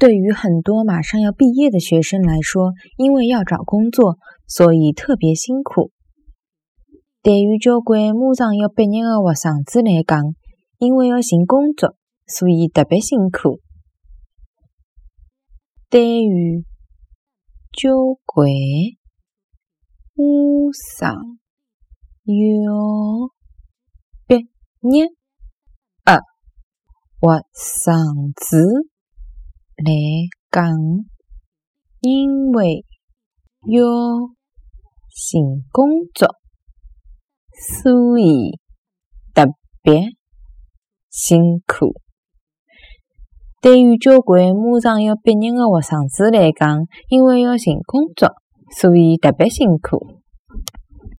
对于很多马上要毕业的学生来说，因为要找工作，所以特别辛苦。对于交关马上要毕业的学生子来讲，因为要寻工作，所以特别辛苦。对于交关马上要毕业的学子来讲，因为要寻工作，所以特别辛苦。对于交关马上要毕业的学生子来讲，因为要寻工作，所以特别辛苦。